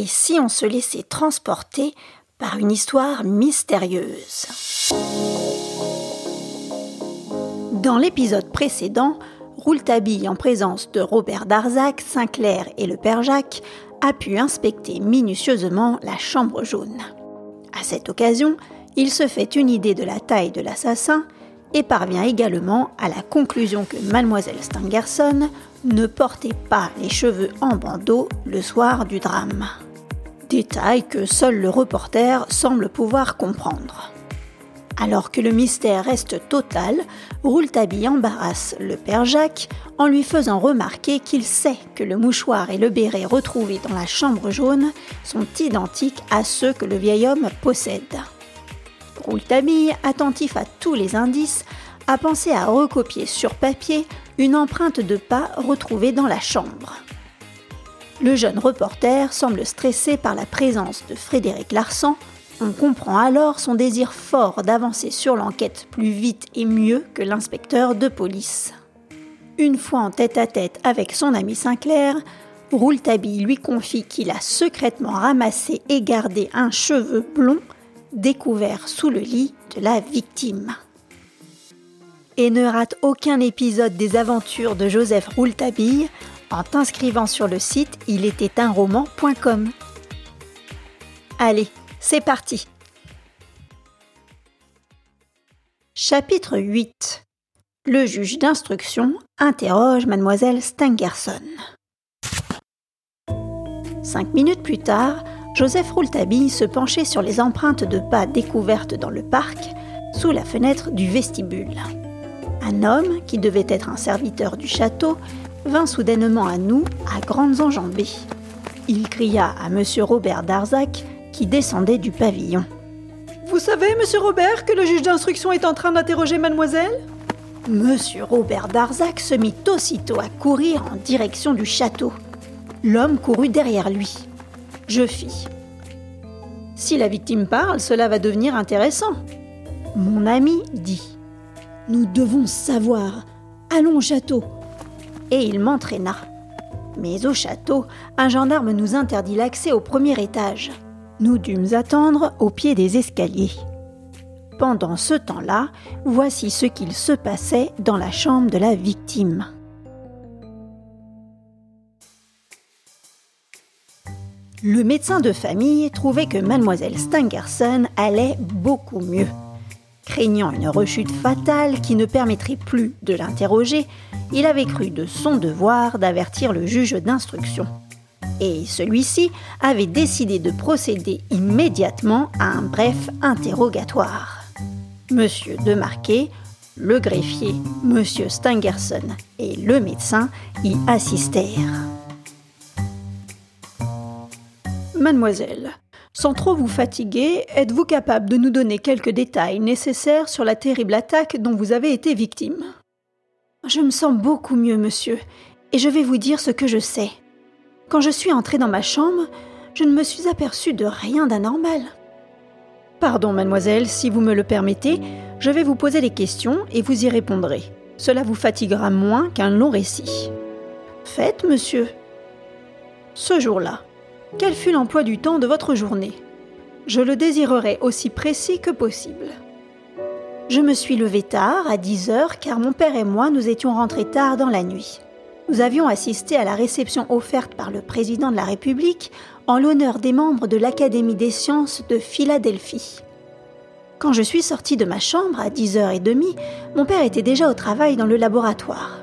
Et si on se laissait transporter par une histoire mystérieuse? Dans l'épisode précédent, Rouletabille, en présence de Robert Darzac, Sinclair et le père Jacques, a pu inspecter minutieusement la chambre jaune. À cette occasion, il se fait une idée de la taille de l'assassin et parvient également à la conclusion que mademoiselle Stangerson ne portait pas les cheveux en bandeau le soir du drame. Détail que seul le reporter semble pouvoir comprendre. Alors que le mystère reste total, Rouletabille embarrasse le père Jacques en lui faisant remarquer qu'il sait que le mouchoir et le béret retrouvés dans la chambre jaune sont identiques à ceux que le vieil homme possède. Rouletabille, attentif à tous les indices, a pensé à recopier sur papier une empreinte de pas retrouvée dans la chambre. Le jeune reporter semble stressé par la présence de Frédéric Larsan. On comprend alors son désir fort d'avancer sur l'enquête plus vite et mieux que l'inspecteur de police. Une fois en tête à tête avec son ami Sinclair, Rouletabille lui confie qu'il a secrètement ramassé et gardé un cheveu blond découvert sous le lit de la victime. Et ne rate aucun épisode des aventures de Joseph Rouletabille en t'inscrivant sur le site il était un roman.com. Allez, c'est parti. Chapitre 8 Le juge d'instruction interroge mademoiselle Stangerson. Cinq minutes plus tard, Joseph Rouletabille se penchait sur les empreintes de pas découvertes dans le parc, sous la fenêtre du vestibule. Un homme, qui devait être un serviteur du château, vint soudainement à nous, à grandes enjambées. Il cria à M. Robert Darzac, qui descendait du pavillon. Vous savez, monsieur Robert, que le juge d'instruction est en train d'interroger mademoiselle? Monsieur Robert Darzac se mit aussitôt à courir en direction du château. L'homme courut derrière lui je fis. Si la victime parle, cela va devenir intéressant. Mon ami dit Nous devons savoir. Allons au château. Et il m'entraîna. Mais au château, un gendarme nous interdit l'accès au premier étage. Nous dûmes attendre au pied des escaliers. Pendant ce temps-là, voici ce qu'il se passait dans la chambre de la victime. Le médecin de famille trouvait que mademoiselle Stangerson allait beaucoup mieux. Craignant une rechute fatale qui ne permettrait plus de l'interroger, il avait cru de son devoir d'avertir le juge d'instruction. Et celui-ci avait décidé de procéder immédiatement à un bref interrogatoire. Monsieur Demarquet, le greffier, monsieur Stangerson et le médecin y assistèrent. Mademoiselle, sans trop vous fatiguer, êtes-vous capable de nous donner quelques détails nécessaires sur la terrible attaque dont vous avez été victime? Je me sens beaucoup mieux, monsieur, et je vais vous dire ce que je sais. Quand je suis entrée dans ma chambre, je ne me suis aperçue de rien d'anormal. Pardon, mademoiselle, si vous me le permettez, je vais vous poser des questions et vous y répondrez. Cela vous fatiguera moins qu'un long récit. Faites, monsieur. Ce jour-là, quel fut l'emploi du temps de votre journée? Je le désirerais aussi précis que possible. Je me suis levée tard, à 10 heures, car mon père et moi nous étions rentrés tard dans la nuit. Nous avions assisté à la réception offerte par le président de la République en l'honneur des membres de l'Académie des sciences de Philadelphie. Quand je suis sortie de ma chambre à 10h30, mon père était déjà au travail dans le laboratoire.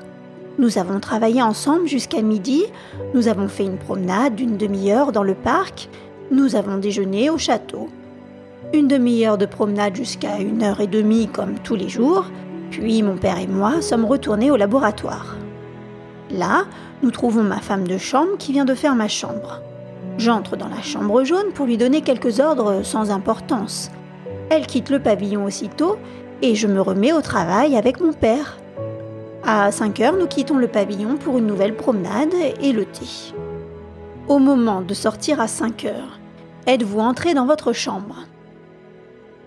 Nous avons travaillé ensemble jusqu'à midi, nous avons fait une promenade d'une demi-heure dans le parc, nous avons déjeuné au château. Une demi-heure de promenade jusqu'à une heure et demie comme tous les jours, puis mon père et moi sommes retournés au laboratoire. Là, nous trouvons ma femme de chambre qui vient de faire ma chambre. J'entre dans la chambre jaune pour lui donner quelques ordres sans importance. Elle quitte le pavillon aussitôt et je me remets au travail avec mon père. À 5 heures, nous quittons le pavillon pour une nouvelle promenade et le thé. Au moment de sortir à 5 heures, êtes-vous entré dans votre chambre?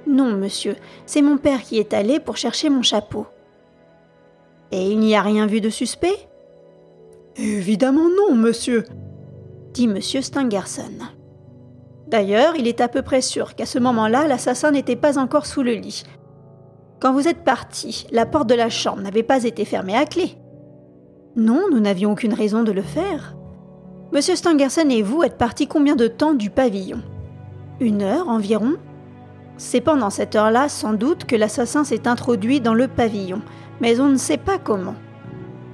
Non, monsieur, c'est mon père qui est allé pour chercher mon chapeau. Et il n'y a rien vu de suspect? Évidemment non, monsieur, dit monsieur Stangerson. D'ailleurs, il est à peu près sûr qu'à ce moment-là, l'assassin n'était pas encore sous le lit. Quand vous êtes parti, la porte de la chambre n'avait pas été fermée à clé. Non, nous n'avions aucune raison de le faire. Monsieur Stangerson et vous êtes partis combien de temps du pavillon? Une heure environ? C'est pendant cette heure-là, sans doute, que l'assassin s'est introduit dans le pavillon, mais on ne sait pas comment.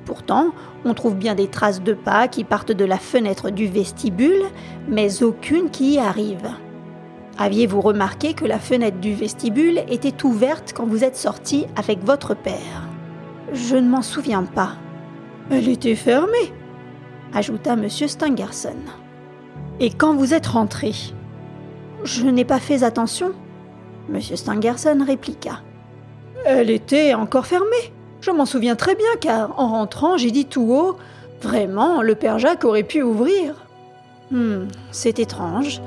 Pourtant, on trouve bien des traces de pas qui partent de la fenêtre du vestibule, mais aucune qui y arrive. Aviez-vous remarqué que la fenêtre du vestibule était ouverte quand vous êtes sorti avec votre père? Je ne m'en souviens pas. Elle était fermée, ajouta M. Stangerson. Et quand vous êtes rentré? Je n'ai pas fait attention, M. Stangerson répliqua. Elle était encore fermée. Je m'en souviens très bien car en rentrant, j'ai dit tout haut Vraiment, le père Jacques aurait pu ouvrir. Hmm, c'est étrange.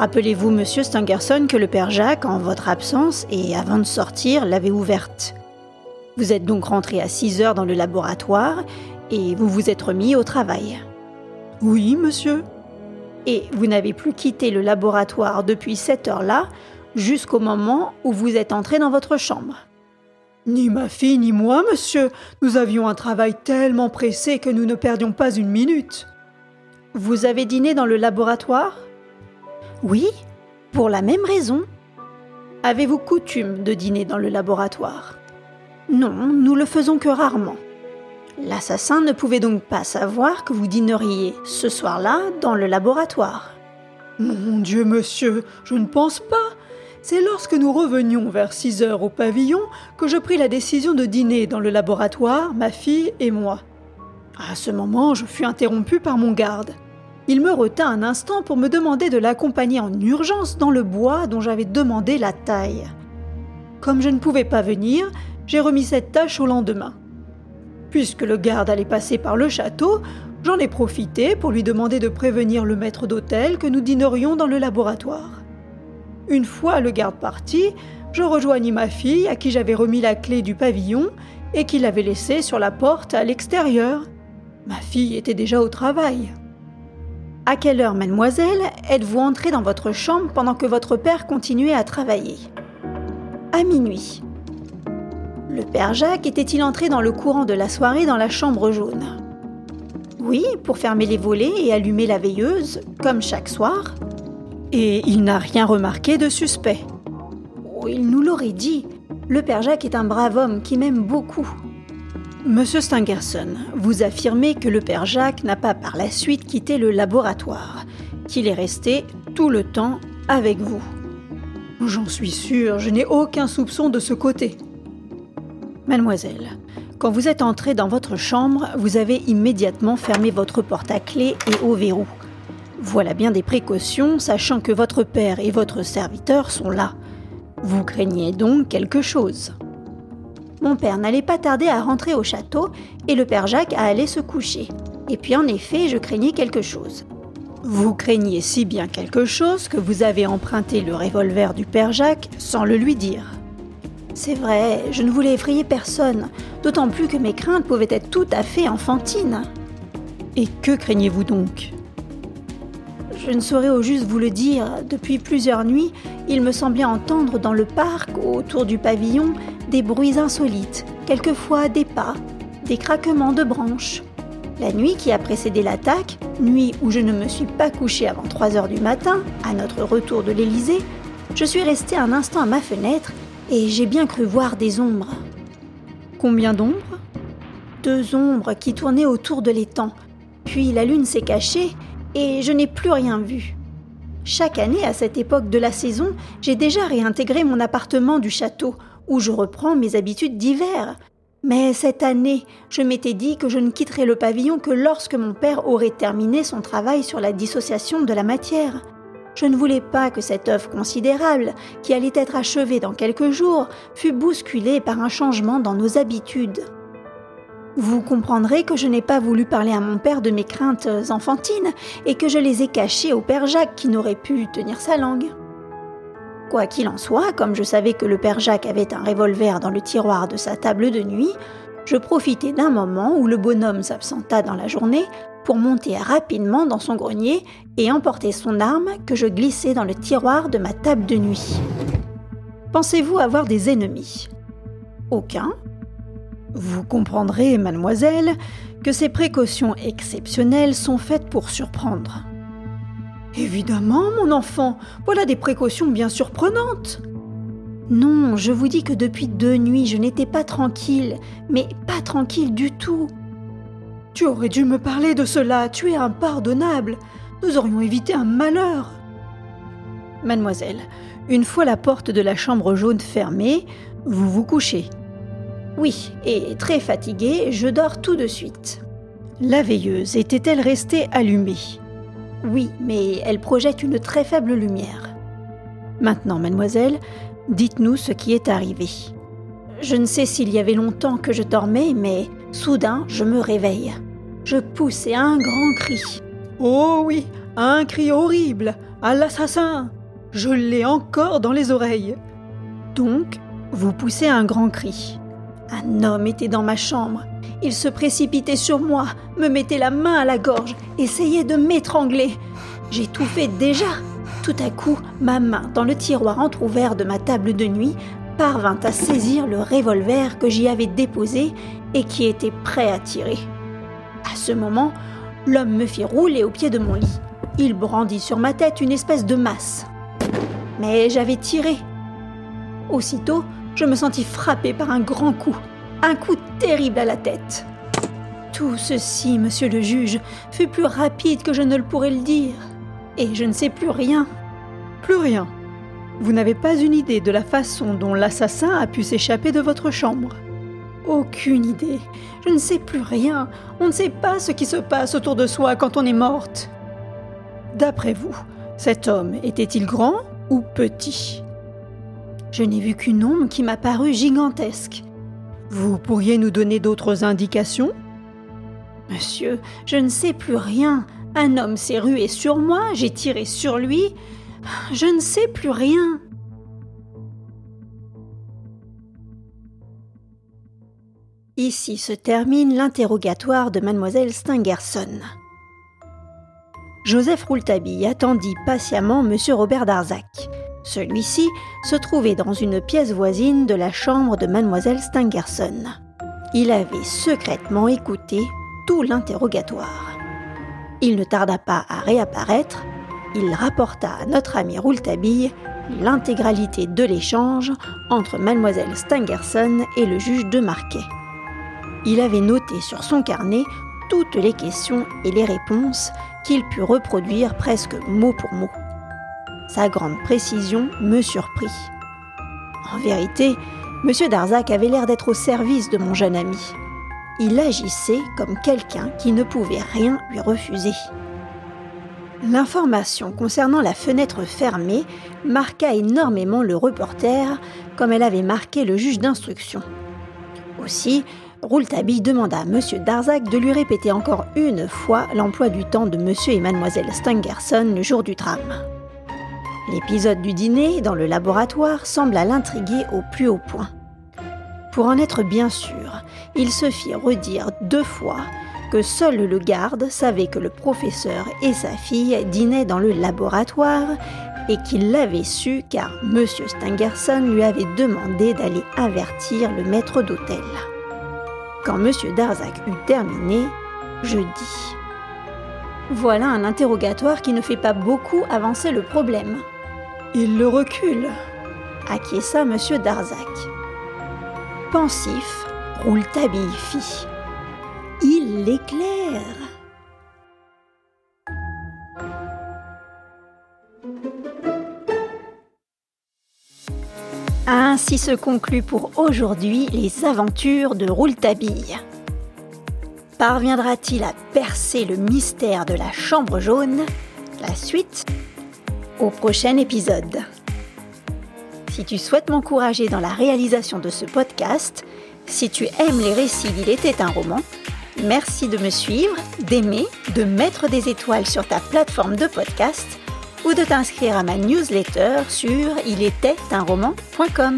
Rappelez-vous, monsieur Stangerson, que le père Jacques, en votre absence et avant de sortir, l'avait ouverte. Vous êtes donc rentré à 6 heures dans le laboratoire et vous vous êtes remis au travail. Oui, monsieur. Et vous n'avez plus quitté le laboratoire depuis cette heure-là jusqu'au moment où vous êtes entré dans votre chambre. Ni ma fille ni moi, monsieur. Nous avions un travail tellement pressé que nous ne perdions pas une minute. Vous avez dîné dans le laboratoire? Oui, pour la même raison. Avez-vous coutume de dîner dans le laboratoire? Non, nous le faisons que rarement. L'assassin ne pouvait donc pas savoir que vous dîneriez ce soir-là dans le laboratoire. Mon Dieu, monsieur, je ne pense pas. C'est lorsque nous revenions vers 6 heures au pavillon que je pris la décision de dîner dans le laboratoire, ma fille et moi. À ce moment, je fus interrompu par mon garde. Il me retint un instant pour me demander de l'accompagner en urgence dans le bois dont j'avais demandé la taille. Comme je ne pouvais pas venir, j'ai remis cette tâche au lendemain. Puisque le garde allait passer par le château, j'en ai profité pour lui demander de prévenir le maître d'hôtel que nous dînerions dans le laboratoire. Une fois le garde parti, je rejoignis ma fille à qui j'avais remis la clé du pavillon et qui l'avait laissée sur la porte à l'extérieur. Ma fille était déjà au travail. À quelle heure, mademoiselle, êtes-vous entrée dans votre chambre pendant que votre père continuait à travailler? À minuit. Le père Jacques était-il entré dans le courant de la soirée dans la chambre jaune? Oui, pour fermer les volets et allumer la veilleuse, comme chaque soir. Et il n'a rien remarqué de suspect? Oh, il nous l'aurait dit. Le père Jacques est un brave homme qui m'aime beaucoup. Monsieur Stangerson, vous affirmez que le père Jacques n'a pas par la suite quitté le laboratoire, qu'il est resté tout le temps avec vous. J'en suis sûr, je n'ai aucun soupçon de ce côté. Mademoiselle, quand vous êtes entrée dans votre chambre, vous avez immédiatement fermé votre porte à clé et au verrou. Voilà bien des précautions, sachant que votre père et votre serviteur sont là. Vous craignez donc quelque chose. Mon père n'allait pas tarder à rentrer au château et le père Jacques à aller se coucher. Et puis en effet, je craignais quelque chose. Vous craignez si bien quelque chose que vous avez emprunté le revolver du père Jacques sans le lui dire. C'est vrai, je ne voulais effrayer personne, d'autant plus que mes craintes pouvaient être tout à fait enfantines. Et que craignez-vous donc? Je ne saurais au juste vous le dire. Depuis plusieurs nuits, il me semblait entendre dans le parc, autour du pavillon, des bruits insolites, quelquefois des pas, des craquements de branches. La nuit qui a précédé l'attaque, nuit où je ne me suis pas couché avant 3 heures du matin, à notre retour de l'Élysée, je suis resté un instant à ma fenêtre et j'ai bien cru voir des ombres. Combien d'ombres? Deux ombres qui tournaient autour de l'étang. Puis la lune s'est cachée et je n'ai plus rien vu. Chaque année, à cette époque de la saison, j'ai déjà réintégré mon appartement du château, où je reprends mes habitudes d'hiver. Mais cette année, je m'étais dit que je ne quitterais le pavillon que lorsque mon père aurait terminé son travail sur la dissociation de la matière. Je ne voulais pas que cette œuvre considérable, qui allait être achevée dans quelques jours, fût bousculée par un changement dans nos habitudes. Vous comprendrez que je n'ai pas voulu parler à mon père de mes craintes enfantines et que je les ai cachées au père Jacques qui n'aurait pu tenir sa langue. Quoi qu'il en soit, comme je savais que le père Jacques avait un revolver dans le tiroir de sa table de nuit, je profitai d'un moment où le bonhomme s'absenta dans la journée pour monter rapidement dans son grenier et emporter son arme que je glissais dans le tiroir de ma table de nuit. Pensez-vous avoir des ennemis? Aucun. Vous comprendrez, mademoiselle, que ces précautions exceptionnelles sont faites pour surprendre. Évidemment, mon enfant, voilà des précautions bien surprenantes. Non, je vous dis que depuis deux nuits, je n'étais pas tranquille, mais pas tranquille du tout. Tu aurais dû me parler de cela, tu es impardonnable. Nous aurions évité un malheur. Mademoiselle, une fois la porte de la chambre jaune fermée, vous vous couchez. Oui, et très fatiguée, je dors tout de suite. La veilleuse était-elle restée allumée? Oui, mais elle projette une très faible lumière. Maintenant, mademoiselle, dites-nous ce qui est arrivé. Je ne sais s'il y avait longtemps que je dormais, mais soudain je me réveille. Je poussai un grand cri. Oh oui, un cri horrible, à l'assassin. Je l'ai encore dans les oreilles. Donc, vous poussez un grand cri. Un homme était dans ma chambre. Il se précipitait sur moi, me mettait la main à la gorge, essayait de m'étrangler. J'étouffais déjà. Tout à coup, ma main, dans le tiroir entr'ouvert de ma table de nuit, parvint à saisir le revolver que j'y avais déposé et qui était prêt à tirer. À ce moment, l'homme me fit rouler au pied de mon lit. Il brandit sur ma tête une espèce de masse. Mais j'avais tiré. Aussitôt, je me sentis frappé par un grand coup, un coup terrible à la tête. Tout ceci, monsieur le juge, fut plus rapide que je ne le pourrais le dire. Et je ne sais plus rien. Plus rien. Vous n'avez pas une idée de la façon dont l'assassin a pu s'échapper de votre chambre. Aucune idée. Je ne sais plus rien. On ne sait pas ce qui se passe autour de soi quand on est morte. D'après vous, cet homme était-il grand ou petit? Je n'ai vu qu'une ombre qui m'a paru gigantesque. Vous pourriez nous donner d'autres indications? Monsieur, je ne sais plus rien. Un homme s'est rué sur moi, j'ai tiré sur lui. Je ne sais plus rien. Ici se termine l'interrogatoire de mademoiselle Stangerson. Joseph Rouletabille attendit patiemment monsieur Robert Darzac. Celui-ci se trouvait dans une pièce voisine de la chambre de mademoiselle Stangerson. Il avait secrètement écouté tout l'interrogatoire. Il ne tarda pas à réapparaître, il rapporta à notre ami Rouletabille l'intégralité de l'échange entre mademoiselle Stangerson et le juge de Marquet il avait noté sur son carnet toutes les questions et les réponses qu'il put reproduire presque mot pour mot. Sa grande précision me surprit. En vérité, M. Darzac avait l'air d'être au service de mon jeune ami. Il agissait comme quelqu'un qui ne pouvait rien lui refuser. L'information concernant la fenêtre fermée marqua énormément le reporter comme elle avait marqué le juge d'instruction. Aussi, Rouletabille demanda à M. Darzac de lui répéter encore une fois l'emploi du temps de M. et Mlle Stangerson le jour du drame. L'épisode du dîner dans le laboratoire sembla l'intriguer au plus haut point. Pour en être bien sûr, il se fit redire deux fois que seul le garde savait que le professeur et sa fille dînaient dans le laboratoire et qu'il l'avait su car M. Stangerson lui avait demandé d'aller avertir le maître d'hôtel. Quand M. Darzac eut terminé, je dis Voilà un interrogatoire qui ne fait pas beaucoup avancer le problème. Il le recule, acquiesça M. Darzac? Pensif, Rouletabille fit Il l'éclaire. Ainsi se conclut pour aujourd'hui les aventures de Rouletabille. Parviendra-t-il à percer le mystère de la chambre jaune? La suite au prochain épisode. Si tu souhaites m'encourager dans la réalisation de ce podcast, si tu aimes les récits d'Il était un roman, merci de me suivre, d'aimer, de mettre des étoiles sur ta plateforme de podcast ou de t'inscrire à ma newsletter sur roman.com.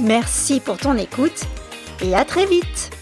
Merci pour ton écoute et à très vite